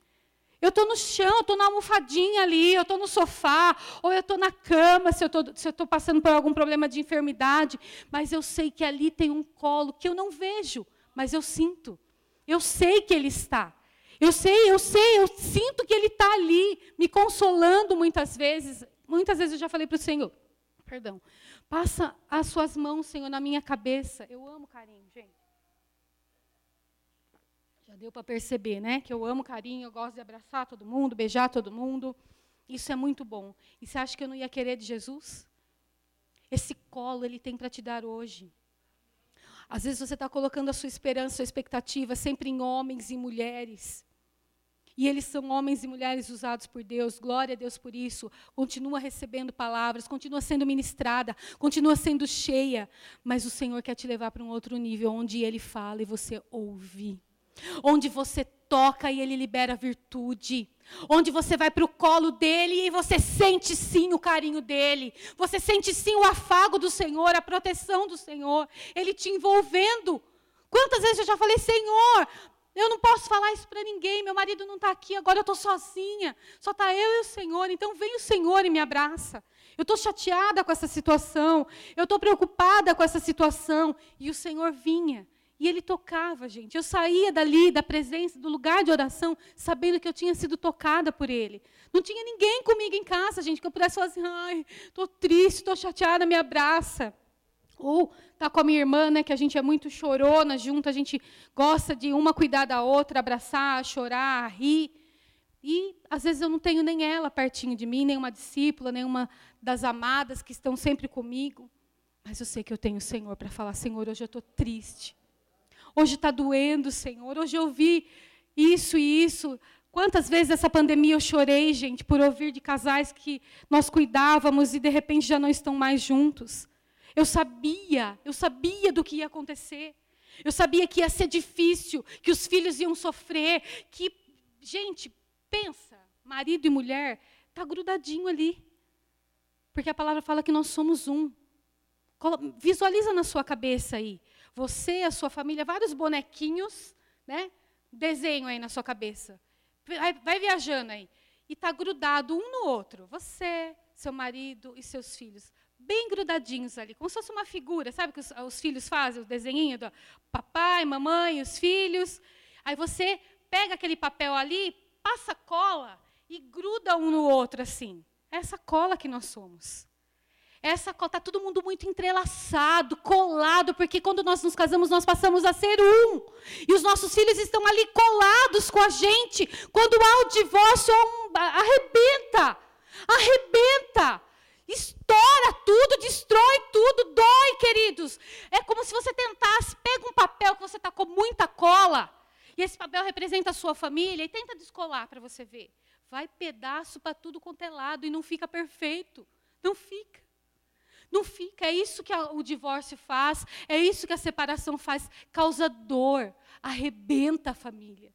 Eu estou no chão, eu estou na almofadinha ali, eu estou no sofá, ou eu estou na cama, se eu estou passando por algum problema de enfermidade, mas eu sei que ali tem um colo que eu não vejo, mas eu sinto. Eu sei que Ele está. Eu sei, eu sei, eu sinto que Ele está ali, me consolando muitas vezes. Muitas vezes eu já falei para o Senhor, perdão, passa as suas mãos, Senhor, na minha cabeça. Eu amo carinho, gente. Deu para perceber, né? Que eu amo carinho, eu gosto de abraçar todo mundo, beijar todo mundo. Isso é muito bom. E você acha que eu não ia querer de Jesus? Esse colo ele tem para te dar hoje. Às vezes você está colocando a sua esperança, a sua expectativa sempre em homens e mulheres. E eles são homens e mulheres usados por Deus, glória a Deus por isso. Continua recebendo palavras, continua sendo ministrada, continua sendo cheia. Mas o Senhor quer te levar para um outro nível, onde Ele fala e você ouve. Onde você toca e Ele libera virtude. Onde você vai para o colo dele e você sente sim o carinho dele. Você sente sim o afago do Senhor, a proteção do Senhor. Ele te envolvendo. Quantas vezes eu já falei, Senhor, eu não posso falar isso para ninguém. Meu marido não está aqui, agora eu estou sozinha. Só está eu e o Senhor. Então vem o Senhor e me abraça. Eu estou chateada com essa situação. Eu estou preocupada com essa situação. E o Senhor vinha. E ele tocava, gente. Eu saía dali, da presença, do lugar de oração, sabendo que eu tinha sido tocada por ele. Não tinha ninguém comigo em casa, gente, que eu pudesse falar assim: ai, estou triste, estou chateada, me abraça. Ou tá com a minha irmã, né, que a gente é muito chorona junto, a gente gosta de uma cuidar da outra, abraçar, chorar, rir. E às vezes eu não tenho nem ela pertinho de mim, nem uma discípula, nenhuma das amadas que estão sempre comigo. Mas eu sei que eu tenho o Senhor para falar: Senhor, hoje eu estou triste. Hoje está doendo, Senhor. Hoje eu vi isso e isso. Quantas vezes essa pandemia eu chorei, gente, por ouvir de casais que nós cuidávamos e de repente já não estão mais juntos. Eu sabia, eu sabia do que ia acontecer. Eu sabia que ia ser difícil, que os filhos iam sofrer, que gente, pensa, marido e mulher tá grudadinho ali. Porque a palavra fala que nós somos um. Visualiza na sua cabeça aí. Você, a sua família, vários bonequinhos, né? Desenho aí na sua cabeça. Vai, vai viajando aí. E está grudado um no outro. Você, seu marido e seus filhos bem grudadinhos ali, como se fosse uma figura, sabe que os, os filhos fazem, o desenho do papai, mamãe, os filhos. Aí você pega aquele papel ali, passa cola e gruda um no outro assim. É essa cola que nós somos. Essa está todo mundo muito entrelaçado, colado, porque quando nós nos casamos, nós passamos a ser um. E os nossos filhos estão ali colados com a gente. Quando há o divórcio, arrebenta. Arrebenta estoura tudo, destrói tudo, dói, queridos. É como se você tentasse, pega um papel que você está com muita cola, e esse papel representa a sua família, e tenta descolar para você ver. Vai pedaço para tudo quanto é lado e não fica perfeito. Não fica. Não fica. É isso que a, o divórcio faz, é isso que a separação faz. Causa dor, arrebenta a família.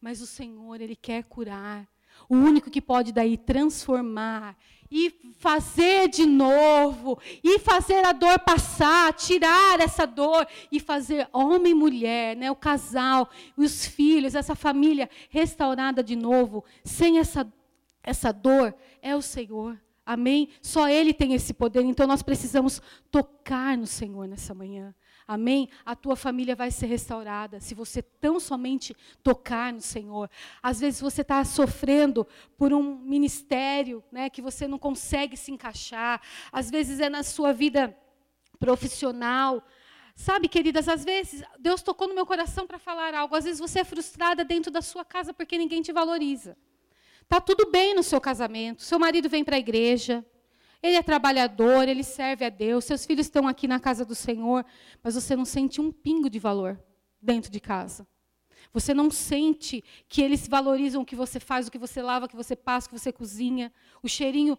Mas o Senhor, Ele quer curar. O único que pode daí transformar e fazer de novo, e fazer a dor passar, tirar essa dor e fazer homem e mulher, né, o casal, os filhos, essa família restaurada de novo, sem essa, essa dor, é o Senhor. Amém? Só Ele tem esse poder, então nós precisamos tocar no Senhor nessa manhã. Amém? A tua família vai ser restaurada se você tão somente tocar no Senhor. Às vezes você está sofrendo por um ministério né, que você não consegue se encaixar. Às vezes é na sua vida profissional. Sabe, queridas, às vezes Deus tocou no meu coração para falar algo. Às vezes você é frustrada dentro da sua casa porque ninguém te valoriza. Tá tudo bem no seu casamento. Seu marido vem para a igreja, ele é trabalhador, ele serve a Deus, seus filhos estão aqui na casa do Senhor, mas você não sente um pingo de valor dentro de casa. Você não sente que eles valorizam o que você faz, o que você lava, o que você passa, o que você cozinha, o cheirinho,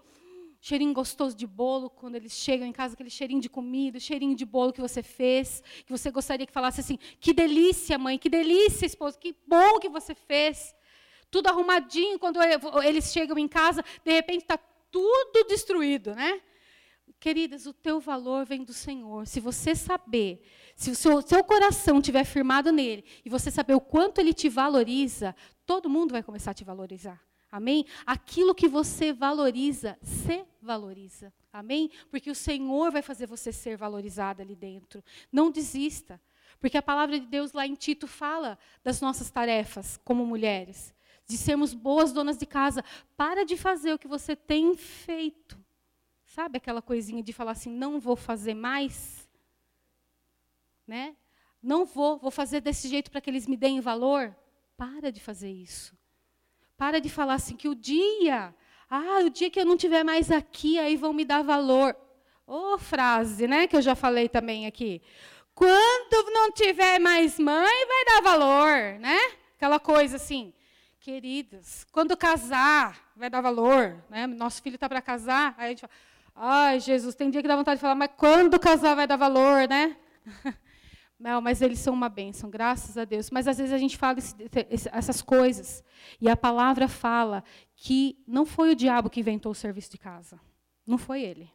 cheirinho gostoso de bolo quando eles chegam em casa, aquele cheirinho de comida, cheirinho de bolo que você fez, que você gostaria que falasse assim: "Que delícia, mãe, que delícia, esposo, que bom que você fez". Tudo arrumadinho quando eles chegam em casa, de repente está tudo destruído, né? Queridas, o teu valor vem do Senhor. Se você saber, se o seu, seu coração estiver firmado nele, e você saber o quanto ele te valoriza, todo mundo vai começar a te valorizar. Amém? Aquilo que você valoriza, se valoriza. Amém? Porque o Senhor vai fazer você ser valorizada ali dentro. Não desista. Porque a palavra de Deus lá em Tito fala das nossas tarefas como mulheres de sermos boas donas de casa. Para de fazer o que você tem feito. Sabe aquela coisinha de falar assim, não vou fazer mais? Né? Não vou, vou fazer desse jeito para que eles me deem valor. Para de fazer isso. Para de falar assim que o dia, ah, o dia que eu não tiver mais aqui, aí vão me dar valor. Ô oh, frase, né, que eu já falei também aqui. Quando não tiver mais mãe, vai dar valor, né? Aquela coisa assim. Queridas, quando casar, vai dar valor, né? Nosso filho está para casar, aí a gente fala, ai, Jesus, tem dia que dá vontade de falar, mas quando casar vai dar valor, né? Não, mas eles são uma bênção, graças a Deus. Mas às vezes a gente fala esse, essas coisas. E a palavra fala que não foi o diabo que inventou o serviço de casa. Não foi ele.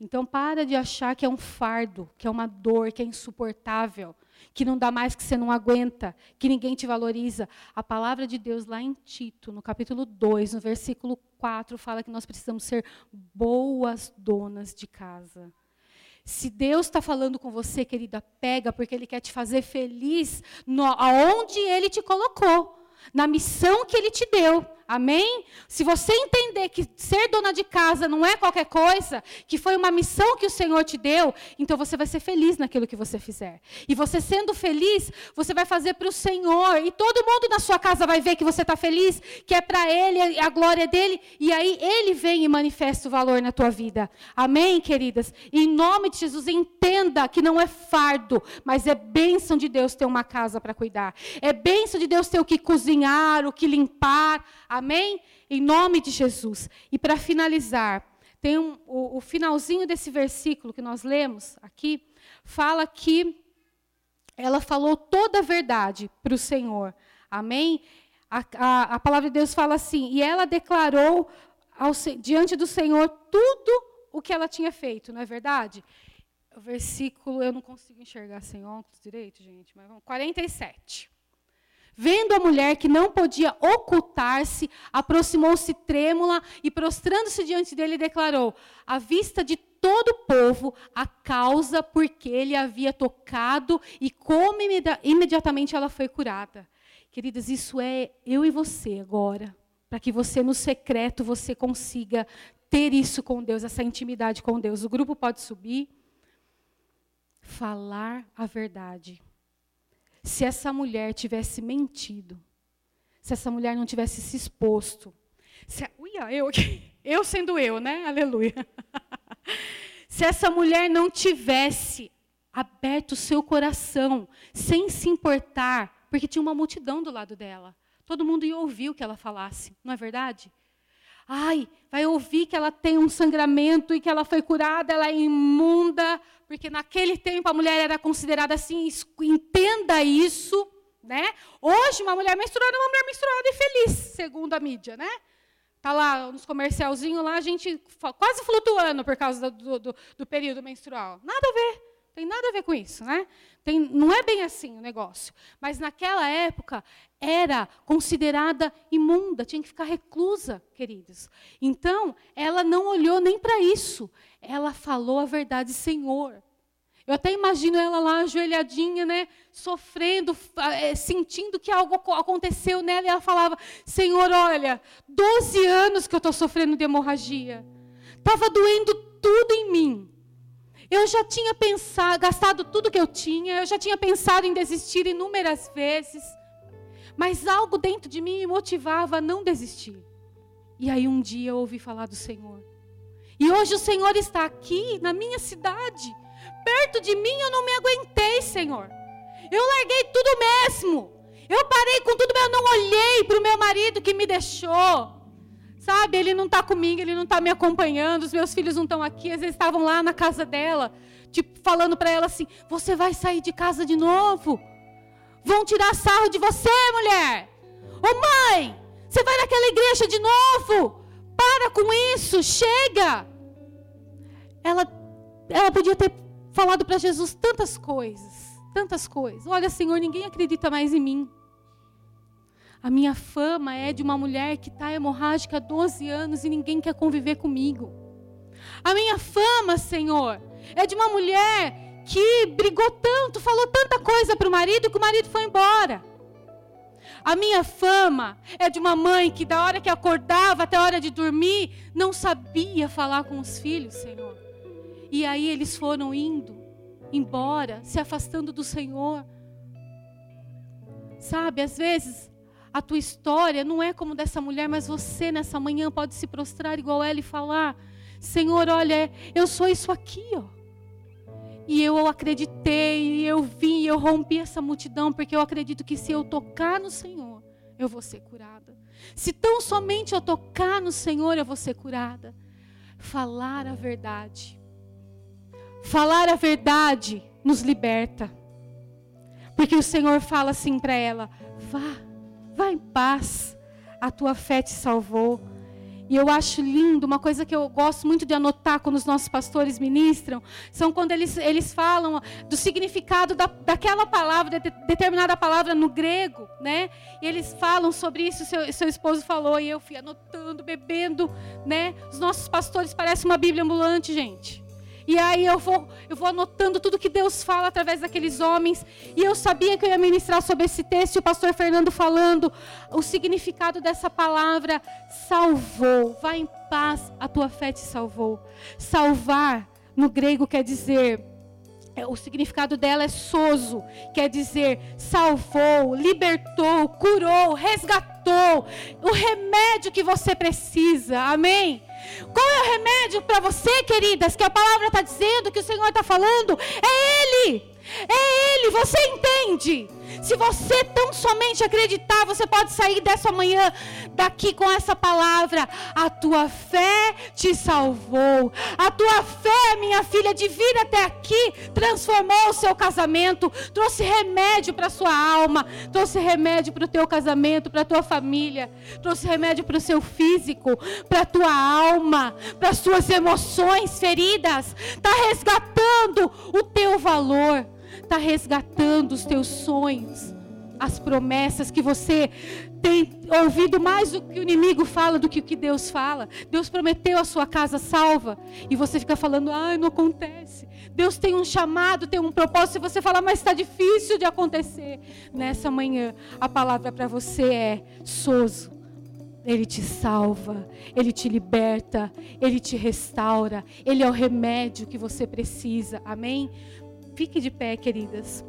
Então para de achar que é um fardo, que é uma dor, que é insuportável, que não dá mais, que você não aguenta, que ninguém te valoriza. A palavra de Deus lá em Tito, no capítulo 2, no versículo 4, fala que nós precisamos ser boas donas de casa. Se Deus está falando com você, querida, pega, porque Ele quer te fazer feliz no, aonde Ele te colocou, na missão que Ele te deu. Amém? Se você entender que ser dona de casa não é qualquer coisa, que foi uma missão que o Senhor te deu, então você vai ser feliz naquilo que você fizer. E você sendo feliz, você vai fazer para o Senhor. E todo mundo na sua casa vai ver que você está feliz, que é para Ele, a glória dele. E aí Ele vem e manifesta o valor na tua vida. Amém, queridas? E em nome de Jesus, entenda que não é fardo, mas é bênção de Deus ter uma casa para cuidar. É bênção de Deus ter o que cozinhar, o que limpar. Amém? Em nome de Jesus. E para finalizar, tem um, o, o finalzinho desse versículo que nós lemos aqui, fala que ela falou toda a verdade para o Senhor. Amém? A, a, a, palavra de Deus fala assim: e ela declarou ao, diante do Senhor tudo o que ela tinha feito, não é verdade? O versículo, eu não consigo enxergar sem óculos direito, gente, mas vamos. 47. Vendo a mulher que não podia ocultar-se, aproximou-se trêmula e, prostrando-se diante dele, declarou: à vista de todo o povo, a causa por que ele havia tocado e como imediatamente ela foi curada. Queridas, isso é eu e você agora, para que você no secreto você consiga ter isso com Deus, essa intimidade com Deus. O grupo pode subir. Falar a verdade se essa mulher tivesse mentido, se essa mulher não tivesse se exposto, se, uia, eu, eu sendo eu, né? Aleluia. se essa mulher não tivesse aberto o seu coração, sem se importar, porque tinha uma multidão do lado dela. Todo mundo ia ouvir o que ela falasse, não é verdade? Ai, vai ouvir que ela tem um sangramento e que ela foi curada, ela é imunda, porque naquele tempo a mulher era considerada assim, entenda isso, né? Hoje uma mulher menstruada é uma mulher menstruada e feliz, segundo a mídia, né? Tá lá nos comercialzinhos lá, a gente quase flutuando por causa do, do, do período menstrual. Nada a ver. Tem nada a ver com isso, né? Tem, não é bem assim o negócio. Mas naquela época era considerada imunda, tinha que ficar reclusa, queridos. Então, ela não olhou nem para isso. Ela falou a verdade, Senhor. Eu até imagino ela lá ajoelhadinha, né, sofrendo, eh, sentindo que algo aconteceu nela, e ela falava: Senhor, olha, 12 anos que eu estou sofrendo de hemorragia. Estava doendo tudo em mim. Eu já tinha pensado, gastado tudo que eu tinha, eu já tinha pensado em desistir inúmeras vezes, mas algo dentro de mim me motivava a não desistir. E aí um dia eu ouvi falar do Senhor. E hoje o Senhor está aqui na minha cidade, perto de mim, eu não me aguentei, Senhor. Eu larguei tudo mesmo. Eu parei com tudo, mas eu não olhei para o meu marido que me deixou. Sabe, ele não está comigo, ele não está me acompanhando, os meus filhos não estão aqui, às vezes estavam lá na casa dela, tipo, falando para ela assim: Você vai sair de casa de novo? Vão tirar sarro de você, mulher! Ô mãe, você vai naquela igreja de novo? Para com isso, chega! Ela, ela podia ter falado para Jesus tantas coisas, tantas coisas. Olha, Senhor, ninguém acredita mais em mim. A minha fama é de uma mulher que está hemorrágica há 12 anos e ninguém quer conviver comigo. A minha fama, Senhor, é de uma mulher que brigou tanto, falou tanta coisa para o marido que o marido foi embora. A minha fama é de uma mãe que, da hora que acordava até a hora de dormir, não sabia falar com os filhos, Senhor. E aí eles foram indo embora, se afastando do Senhor. Sabe, às vezes a tua história não é como dessa mulher, mas você nessa manhã pode se prostrar igual ela e falar: Senhor, olha, eu sou isso aqui, ó. E eu acreditei, eu vim, eu rompi essa multidão, porque eu acredito que se eu tocar no Senhor, eu vou ser curada. Se tão somente eu tocar no Senhor, eu vou ser curada. Falar a verdade. Falar a verdade nos liberta. Porque o Senhor fala assim para ela: vá, vá em paz, a tua fé te salvou. E eu acho lindo, uma coisa que eu gosto muito de anotar quando os nossos pastores ministram, são quando eles, eles falam do significado da, daquela palavra, de, determinada palavra no grego, né? E eles falam sobre isso, seu, seu esposo falou, e eu fui anotando, bebendo, né? Os nossos pastores parecem uma Bíblia ambulante, gente. E aí eu vou, eu vou anotando tudo que Deus fala através daqueles homens. E eu sabia que eu ia ministrar sobre esse texto, e o pastor Fernando falando o significado dessa palavra salvou. Vai em paz, a tua fé te salvou. Salvar no grego quer dizer é, o significado dela é soso, quer dizer salvou, libertou, curou, resgatou, o remédio que você precisa, amém? Qual é o remédio para você, queridas, que a palavra está dizendo, que o Senhor está falando? É Ele. É Ele, você entende? Se você tão somente acreditar, você pode sair dessa manhã daqui com essa palavra. A tua fé te salvou. A tua fé, minha filha, de vir até aqui, transformou o seu casamento, trouxe remédio para sua alma, trouxe remédio para o teu casamento, para a tua família, trouxe remédio para o seu físico, para a tua alma, para as suas emoções feridas. Está resgatando o teu valor está resgatando os teus sonhos, as promessas que você tem ouvido mais do que o inimigo fala do que o que Deus fala. Deus prometeu a sua casa salva e você fica falando, ai, não acontece. Deus tem um chamado, tem um propósito, e você fala, mas está difícil de acontecer. Nessa manhã, a palavra para você é: soso. Ele te salva, Ele te liberta, Ele te restaura, Ele é o remédio que você precisa. Amém? Fique de pé, queridas.